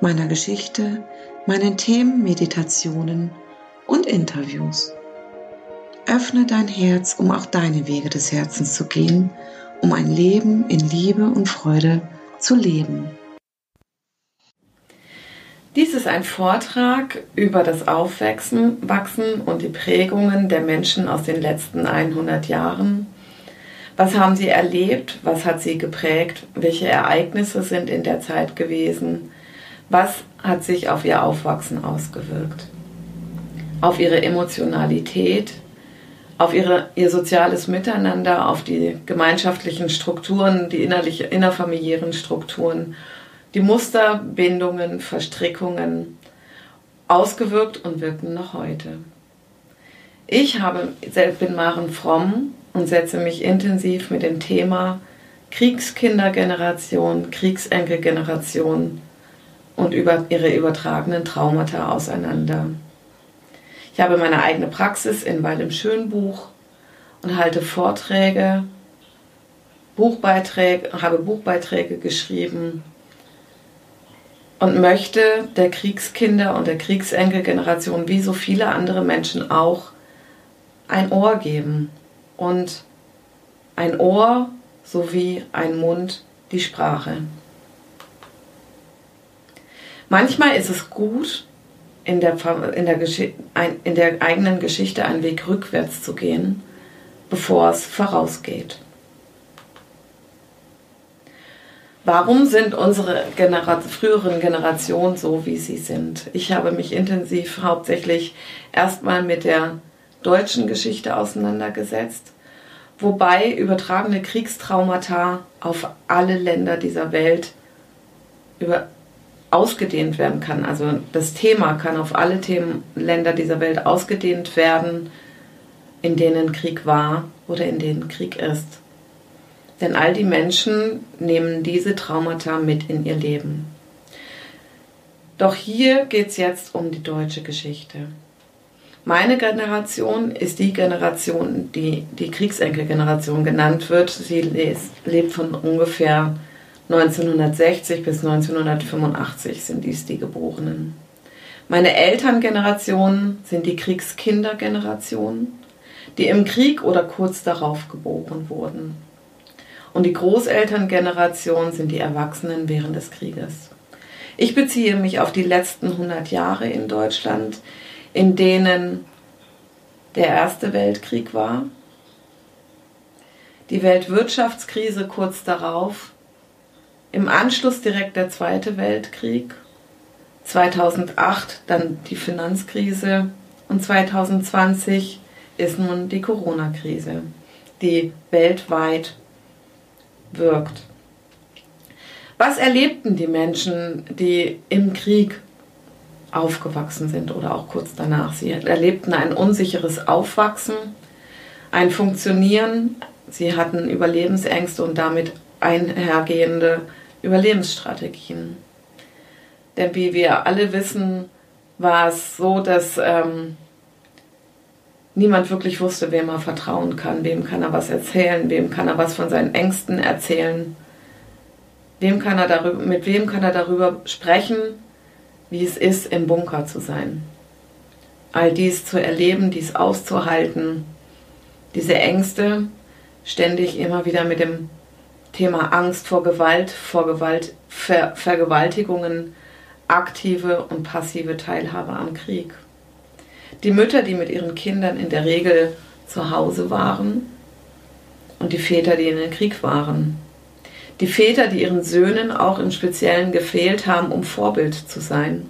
meiner Geschichte, meinen Themen, Meditationen und Interviews. Öffne dein Herz, um auch deine Wege des Herzens zu gehen, um ein Leben in Liebe und Freude zu leben. Dies ist ein Vortrag über das Aufwachsen Wachsen und die Prägungen der Menschen aus den letzten 100 Jahren. Was haben sie erlebt? Was hat sie geprägt? Welche Ereignisse sind in der Zeit gewesen? Was hat sich auf ihr Aufwachsen ausgewirkt? Auf ihre Emotionalität, auf ihre, ihr soziales Miteinander, auf die gemeinschaftlichen Strukturen, die innerlich, innerfamiliären Strukturen, die Muster, Bindungen, Verstrickungen ausgewirkt und wirken noch heute. Ich habe, bin Maren Fromm und setze mich intensiv mit dem Thema Kriegskindergeneration, Kriegsenkelgeneration und über ihre übertragenen Traumata auseinander. Ich habe meine eigene Praxis in Weil im Schönbuch und halte Vorträge, Buchbeiträge, habe Buchbeiträge geschrieben und möchte der Kriegskinder und der Kriegsenkelgeneration wie so viele andere Menschen auch ein Ohr geben und ein Ohr sowie ein Mund die Sprache. Manchmal ist es gut, in der, in, der in der eigenen Geschichte einen Weg rückwärts zu gehen, bevor es vorausgeht. Warum sind unsere Genera früheren Generationen so, wie sie sind? Ich habe mich intensiv hauptsächlich erstmal mit der deutschen Geschichte auseinandergesetzt, wobei übertragene Kriegstraumata auf alle Länder dieser Welt über ausgedehnt werden kann. Also das Thema kann auf alle Themen, Länder dieser Welt ausgedehnt werden, in denen Krieg war oder in denen Krieg ist. Denn all die Menschen nehmen diese Traumata mit in ihr Leben. Doch hier geht es jetzt um die deutsche Geschichte. Meine Generation ist die Generation, die die Kriegsenkelgeneration genannt wird. Sie lebt von ungefähr 1960 bis 1985 sind dies die Geborenen. Meine Elterngeneration sind die Kriegskindergeneration, die im Krieg oder kurz darauf geboren wurden. Und die Großelterngeneration sind die Erwachsenen während des Krieges. Ich beziehe mich auf die letzten 100 Jahre in Deutschland, in denen der Erste Weltkrieg war, die Weltwirtschaftskrise kurz darauf im Anschluss direkt der Zweite Weltkrieg, 2008 dann die Finanzkrise und 2020 ist nun die Corona-Krise, die weltweit wirkt. Was erlebten die Menschen, die im Krieg aufgewachsen sind oder auch kurz danach? Sie erlebten ein unsicheres Aufwachsen, ein Funktionieren, sie hatten Überlebensängste und damit einhergehende Überlebensstrategien. Denn wie wir alle wissen, war es so, dass ähm, niemand wirklich wusste, wem er vertrauen kann, wem kann er was erzählen, wem kann er was von seinen Ängsten erzählen, wem kann er darüber, mit wem kann er darüber sprechen, wie es ist, im Bunker zu sein. All dies zu erleben, dies auszuhalten, diese Ängste ständig immer wieder mit dem Thema Angst vor Gewalt, vor Gewalt, Ver Vergewaltigungen, aktive und passive Teilhabe am Krieg. Die Mütter, die mit ihren Kindern in der Regel zu Hause waren und die Väter, die in den Krieg waren. Die Väter, die ihren Söhnen auch im Speziellen gefehlt haben, um Vorbild zu sein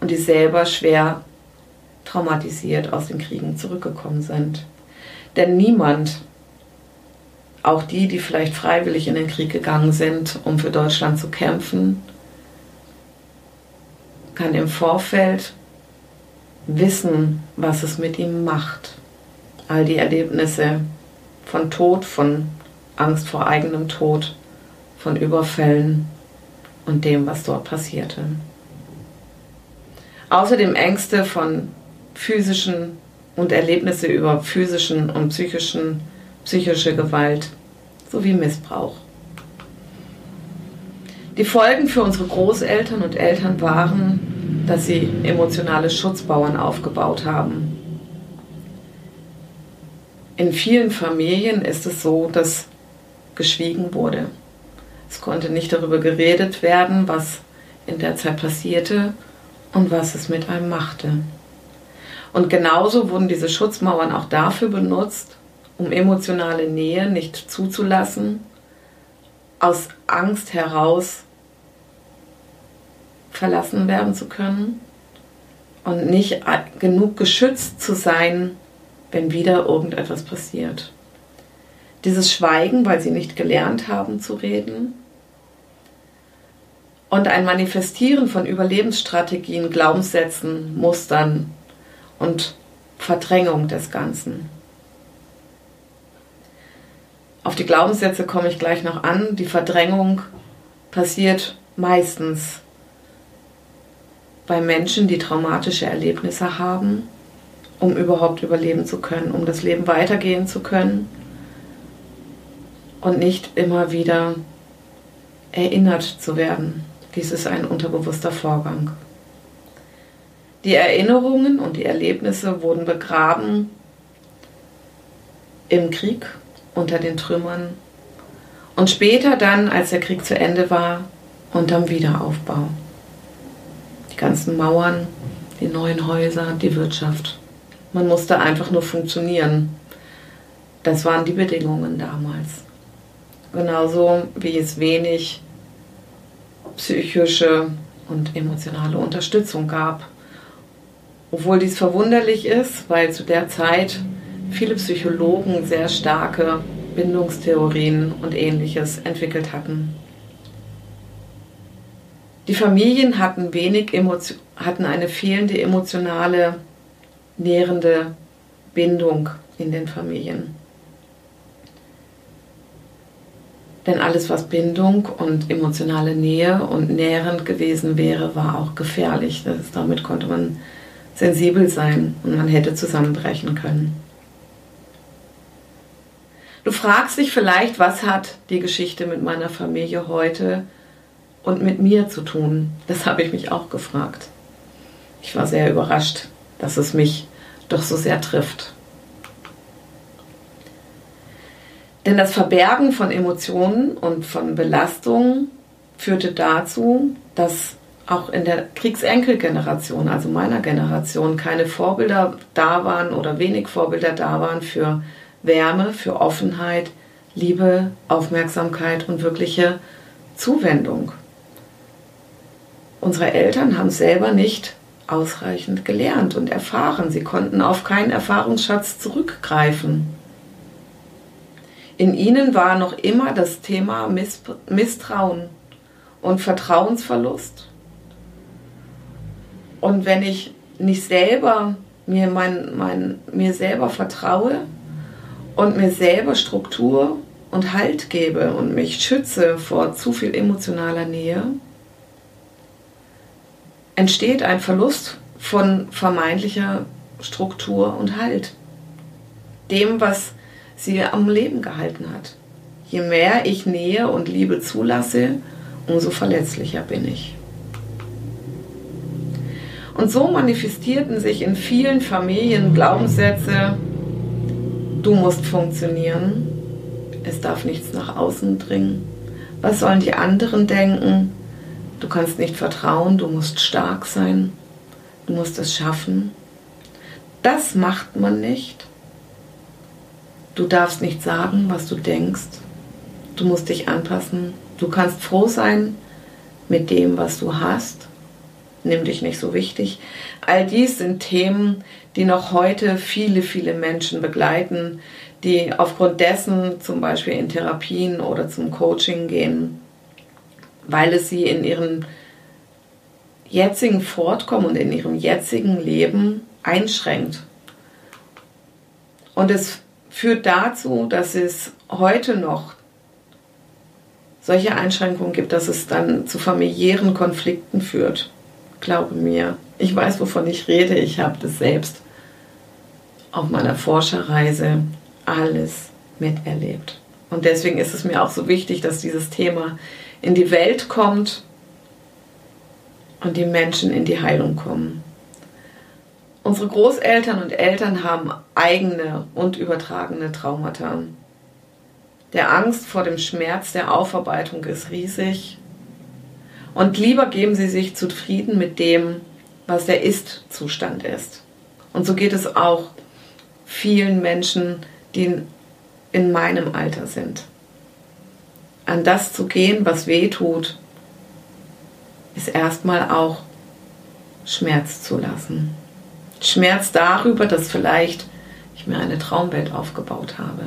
und die selber schwer traumatisiert aus den Kriegen zurückgekommen sind. Denn niemand auch die, die vielleicht freiwillig in den Krieg gegangen sind, um für Deutschland zu kämpfen, kann im Vorfeld wissen, was es mit ihm macht. All die Erlebnisse von Tod, von Angst vor eigenem Tod, von Überfällen und dem, was dort passierte. Außerdem Ängste von physischen und Erlebnisse über physischen und psychischen, psychische Gewalt sowie Missbrauch. Die Folgen für unsere Großeltern und Eltern waren, dass sie emotionale Schutzbauern aufgebaut haben. In vielen Familien ist es so, dass geschwiegen wurde. Es konnte nicht darüber geredet werden, was in der Zeit passierte und was es mit einem machte. Und genauso wurden diese Schutzmauern auch dafür benutzt, um emotionale Nähe nicht zuzulassen, aus Angst heraus verlassen werden zu können und nicht genug geschützt zu sein, wenn wieder irgendetwas passiert. Dieses Schweigen, weil sie nicht gelernt haben zu reden. Und ein Manifestieren von Überlebensstrategien, Glaubenssätzen, Mustern und Verdrängung des Ganzen. Auf die Glaubenssätze komme ich gleich noch an. Die Verdrängung passiert meistens bei Menschen, die traumatische Erlebnisse haben, um überhaupt überleben zu können, um das Leben weitergehen zu können und nicht immer wieder erinnert zu werden. Dies ist ein unterbewusster Vorgang. Die Erinnerungen und die Erlebnisse wurden begraben im Krieg unter den Trümmern und später dann, als der Krieg zu Ende war, unterm Wiederaufbau. Die ganzen Mauern, die neuen Häuser, die Wirtschaft. Man musste einfach nur funktionieren. Das waren die Bedingungen damals. Genauso wie es wenig psychische und emotionale Unterstützung gab. Obwohl dies verwunderlich ist, weil zu der Zeit viele Psychologen sehr starke Bindungstheorien und ähnliches entwickelt hatten. Die Familien hatten wenig hatten eine fehlende emotionale nährende Bindung in den Familien. Denn alles, was Bindung und emotionale Nähe und nährend gewesen wäre, war auch gefährlich. Das, damit konnte man sensibel sein und man hätte zusammenbrechen können. Du fragst dich vielleicht, was hat die Geschichte mit meiner Familie heute und mit mir zu tun? Das habe ich mich auch gefragt. Ich war sehr überrascht, dass es mich doch so sehr trifft. Denn das Verbergen von Emotionen und von Belastungen führte dazu, dass auch in der Kriegsenkelgeneration, also meiner Generation, keine Vorbilder da waren oder wenig Vorbilder da waren für Wärme, für Offenheit, Liebe, Aufmerksamkeit und wirkliche Zuwendung. Unsere Eltern haben selber nicht ausreichend gelernt und erfahren. Sie konnten auf keinen Erfahrungsschatz zurückgreifen. In ihnen war noch immer das Thema Misstrauen und Vertrauensverlust. Und wenn ich nicht selber mir, mein, mein, mir selber vertraue und mir selber Struktur und Halt gebe und mich schütze vor zu viel emotionaler Nähe, entsteht ein Verlust von vermeintlicher Struktur und Halt. Dem, was sie am Leben gehalten hat. Je mehr ich Nähe und Liebe zulasse, umso verletzlicher bin ich. Und so manifestierten sich in vielen Familien Glaubenssätze, du musst funktionieren, es darf nichts nach außen dringen, was sollen die anderen denken, Du kannst nicht vertrauen, du musst stark sein, du musst es schaffen. Das macht man nicht. Du darfst nicht sagen, was du denkst. Du musst dich anpassen. Du kannst froh sein mit dem, was du hast. Nimm dich nicht so wichtig. All dies sind Themen, die noch heute viele, viele Menschen begleiten, die aufgrund dessen zum Beispiel in Therapien oder zum Coaching gehen weil es sie in ihren jetzigen Fortkommen und in ihrem jetzigen Leben einschränkt. Und es führt dazu, dass es heute noch solche Einschränkungen gibt, dass es dann zu familiären Konflikten führt. Glaube mir, ich weiß, wovon ich rede. Ich habe das selbst auf meiner Forscherreise alles miterlebt. Und deswegen ist es mir auch so wichtig, dass dieses Thema in die Welt kommt und die Menschen in die Heilung kommen. Unsere Großeltern und Eltern haben eigene und übertragene Traumata. Der Angst vor dem Schmerz der Aufarbeitung ist riesig. Und lieber geben sie sich zufrieden mit dem, was der Ist-Zustand ist. Und so geht es auch vielen Menschen, die in meinem Alter sind. An das zu gehen, was weh tut, ist erstmal auch Schmerz zu lassen. Schmerz darüber, dass vielleicht ich mir eine Traumwelt aufgebaut habe.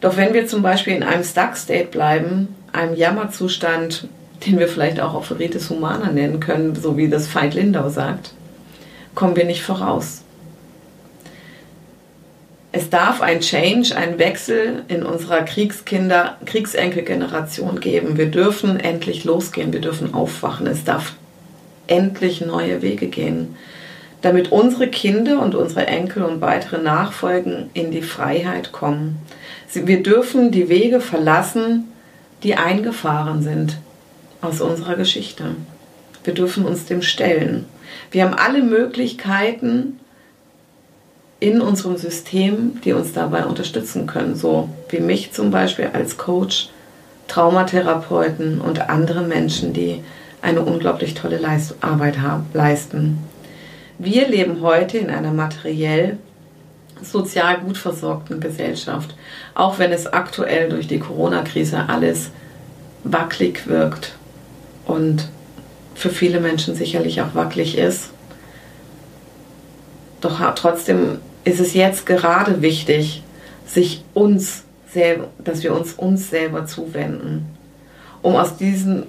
Doch wenn wir zum Beispiel in einem Stuck-State bleiben, einem Jammerzustand, den wir vielleicht auch Operitis Humana nennen können, so wie das Veit Lindau sagt, kommen wir nicht voraus. Es darf ein Change, ein Wechsel in unserer Kriegskinder, Kriegsenkelgeneration geben. Wir dürfen endlich losgehen, wir dürfen aufwachen. Es darf endlich neue Wege gehen, damit unsere Kinder und unsere Enkel und weitere Nachfolgen in die Freiheit kommen. Wir dürfen die Wege verlassen, die eingefahren sind aus unserer Geschichte. Wir dürfen uns dem stellen. Wir haben alle Möglichkeiten, in unserem System, die uns dabei unterstützen können, so wie mich zum Beispiel als Coach, Traumatherapeuten und andere Menschen, die eine unglaublich tolle Leist Arbeit leisten. Wir leben heute in einer materiell sozial gut versorgten Gesellschaft, auch wenn es aktuell durch die Corona-Krise alles wackelig wirkt und für viele Menschen sicherlich auch wackelig ist. Doch trotzdem ist es jetzt gerade wichtig, sich uns selber, dass wir uns uns selber zuwenden, um aus diesen,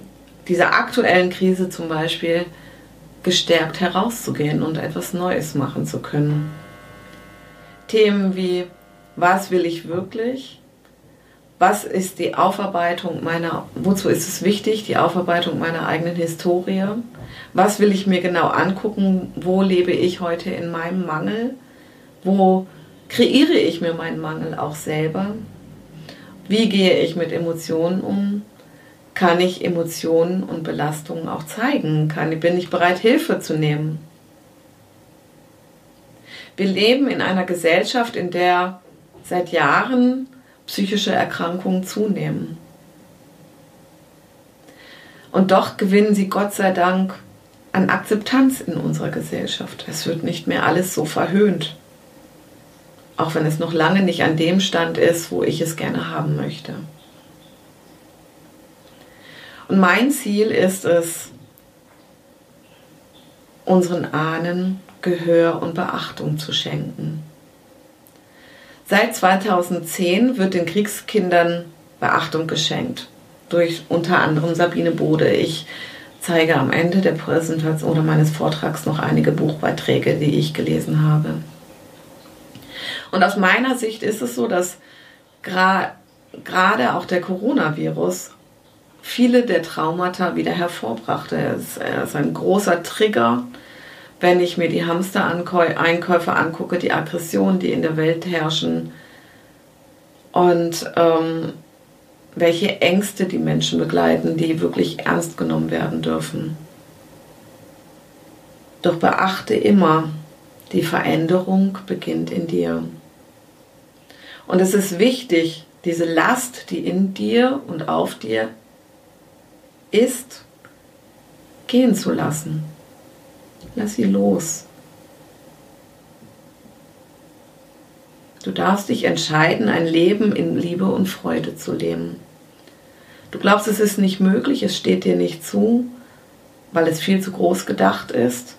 dieser aktuellen Krise zum Beispiel gestärkt herauszugehen und etwas Neues machen zu können. Themen wie, was will ich wirklich? Was ist die Aufarbeitung meiner, wozu ist es wichtig, die Aufarbeitung meiner eigenen Historie? Was will ich mir genau angucken? Wo lebe ich heute in meinem Mangel? Wo kreiere ich mir meinen Mangel auch selber? Wie gehe ich mit Emotionen um? Kann ich Emotionen und Belastungen auch zeigen? Kann, bin ich bereit, Hilfe zu nehmen? Wir leben in einer Gesellschaft, in der seit Jahren psychische Erkrankungen zunehmen. Und doch gewinnen sie Gott sei Dank an Akzeptanz in unserer Gesellschaft. Es wird nicht mehr alles so verhöhnt auch wenn es noch lange nicht an dem Stand ist, wo ich es gerne haben möchte. Und mein Ziel ist es, unseren Ahnen Gehör und Beachtung zu schenken. Seit 2010 wird den Kriegskindern Beachtung geschenkt, durch unter anderem Sabine Bode. Ich zeige am Ende der Präsentation oder meines Vortrags noch einige Buchbeiträge, die ich gelesen habe. Und aus meiner Sicht ist es so, dass gerade auch der Coronavirus viele der Traumata wieder hervorbrachte. Es ist ein großer Trigger, wenn ich mir die Hamster-Einkäufe angucke, die Aggressionen, die in der Welt herrschen und ähm, welche Ängste die Menschen begleiten, die wirklich ernst genommen werden dürfen. Doch beachte immer, die Veränderung beginnt in dir. Und es ist wichtig, diese Last, die in dir und auf dir ist, gehen zu lassen. Lass sie los. Du darfst dich entscheiden, ein Leben in Liebe und Freude zu leben. Du glaubst, es ist nicht möglich, es steht dir nicht zu, weil es viel zu groß gedacht ist.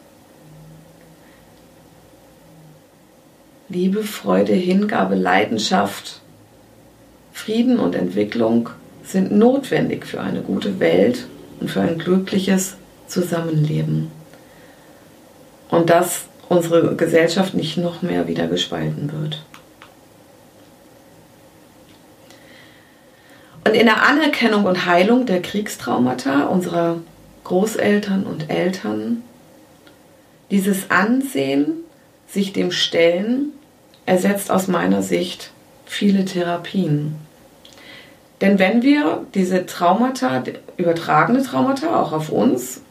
Liebe, Freude, Hingabe, Leidenschaft, Frieden und Entwicklung sind notwendig für eine gute Welt und für ein glückliches zusammenleben. Und dass unsere Gesellschaft nicht noch mehr wieder gespalten wird. Und in der Anerkennung und Heilung der Kriegstraumata unserer Großeltern und Eltern, dieses Ansehen, sich dem Stellen, ersetzt aus meiner Sicht viele Therapien. Denn wenn wir diese Traumata, übertragene Traumata auch auf uns,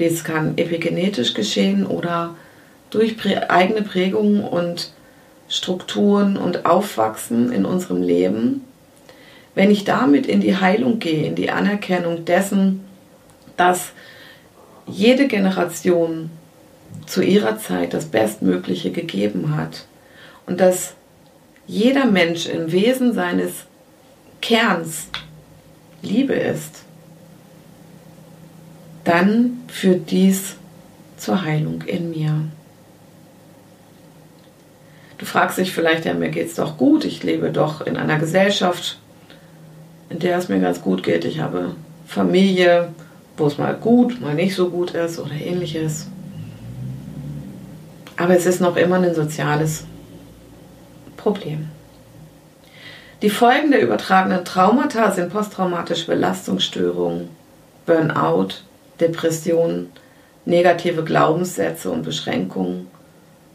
das kann epigenetisch geschehen oder durch eigene Prägungen und Strukturen und Aufwachsen in unserem Leben, wenn ich damit in die Heilung gehe, in die Anerkennung dessen, dass jede Generation zu ihrer Zeit das Bestmögliche gegeben hat und dass jeder Mensch im Wesen seines Kerns Liebe ist, dann führt dies zur Heilung in mir. Du fragst dich vielleicht, ja, mir geht es doch gut, ich lebe doch in einer Gesellschaft, in der es mir ganz gut geht. Ich habe Familie, wo es mal gut, mal nicht so gut ist oder ähnliches. Aber es ist noch immer ein soziales Problem. Die Folgen der übertragenen Traumata sind posttraumatische Belastungsstörungen, Burnout, Depressionen, negative Glaubenssätze und Beschränkungen,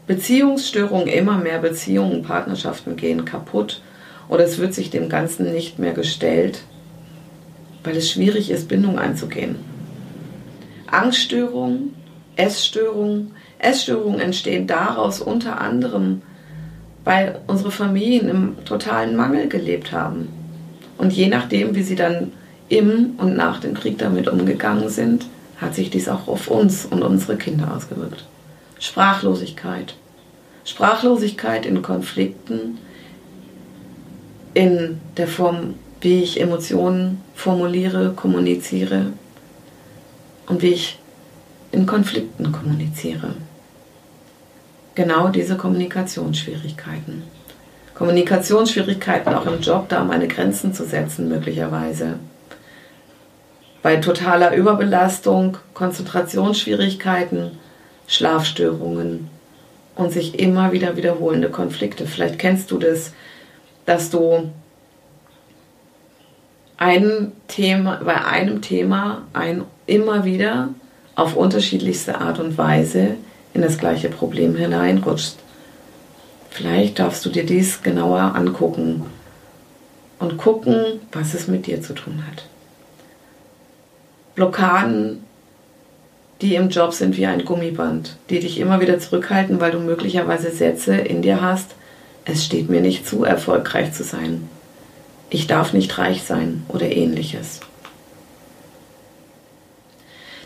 Beziehungsstörungen, immer mehr Beziehungen, Partnerschaften gehen kaputt oder es wird sich dem Ganzen nicht mehr gestellt, weil es schwierig ist, Bindung einzugehen. Angststörungen, Essstörungen. Essstörungen entstehen daraus unter anderem, weil unsere Familien im totalen Mangel gelebt haben. Und je nachdem, wie sie dann im und nach dem Krieg damit umgegangen sind, hat sich dies auch auf uns und unsere Kinder ausgewirkt. Sprachlosigkeit. Sprachlosigkeit in Konflikten, in der Form, wie ich Emotionen formuliere, kommuniziere und wie ich in Konflikten kommuniziere. Genau diese Kommunikationsschwierigkeiten. Kommunikationsschwierigkeiten auch im Job, da meine Grenzen zu setzen, möglicherweise. Bei totaler Überbelastung, Konzentrationsschwierigkeiten, Schlafstörungen und sich immer wieder wiederholende Konflikte. Vielleicht kennst du das, dass du ein Thema, bei einem Thema ein, immer wieder auf unterschiedlichste Art und Weise in das gleiche Problem hineinrutschst. Vielleicht darfst du dir dies genauer angucken und gucken, was es mit dir zu tun hat. Blockaden, die im Job sind wie ein Gummiband, die dich immer wieder zurückhalten, weil du möglicherweise Sätze in dir hast, es steht mir nicht zu, erfolgreich zu sein. Ich darf nicht reich sein oder ähnliches.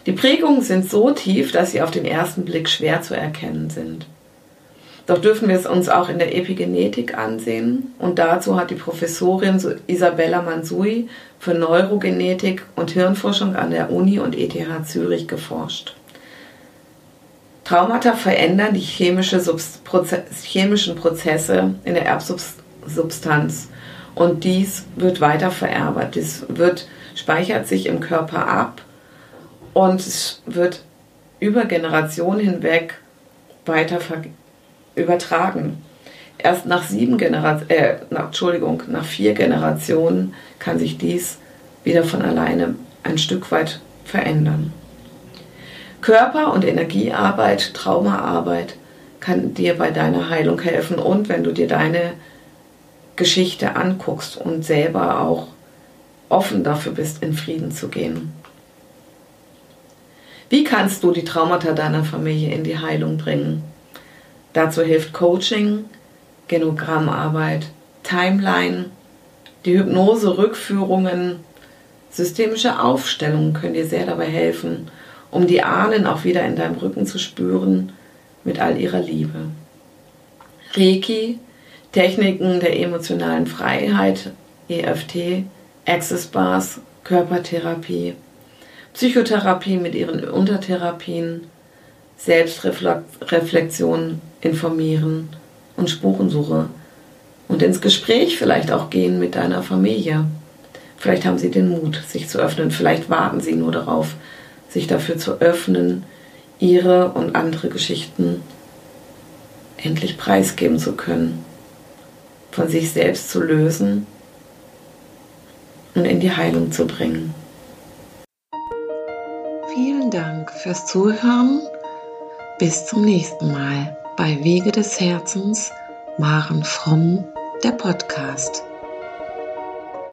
Die Prägungen sind so tief, dass sie auf den ersten Blick schwer zu erkennen sind. Doch dürfen wir es uns auch in der Epigenetik ansehen und dazu hat die Professorin Isabella Mansui für Neurogenetik und Hirnforschung an der Uni und ETH Zürich geforscht. Traumata verändern die chemische Proze chemischen Prozesse in der Erbsubstanz und dies wird weiter vererbt. Dies wird, speichert sich im Körper ab und wird über Generationen hinweg weiter übertragen. Erst nach sieben Generationen, äh, Entschuldigung, nach vier Generationen kann sich dies wieder von alleine ein Stück weit verändern. Körper- und Energiearbeit, Traumaarbeit kann dir bei deiner Heilung helfen und wenn du dir deine Geschichte anguckst und selber auch offen dafür bist, in Frieden zu gehen. Wie kannst du die Traumata deiner Familie in die Heilung bringen? Dazu hilft Coaching, Genogrammarbeit, Timeline, die Hypnose, Rückführungen, systemische Aufstellungen können dir sehr dabei helfen, um die Ahnen auch wieder in deinem Rücken zu spüren mit all ihrer Liebe. Reiki, Techniken der emotionalen Freiheit, EFT, Access Bars, Körpertherapie, Psychotherapie mit ihren Untertherapien, Selbstreflexion, informieren und Spurensuche und ins Gespräch vielleicht auch gehen mit deiner Familie. Vielleicht haben sie den Mut, sich zu öffnen, vielleicht warten sie nur darauf, sich dafür zu öffnen, ihre und andere Geschichten endlich preisgeben zu können, von sich selbst zu lösen und in die Heilung zu bringen. Vielen Dank fürs Zuhören. Bis zum nächsten Mal bei Wege des Herzens, Maren Fromm, der Podcast.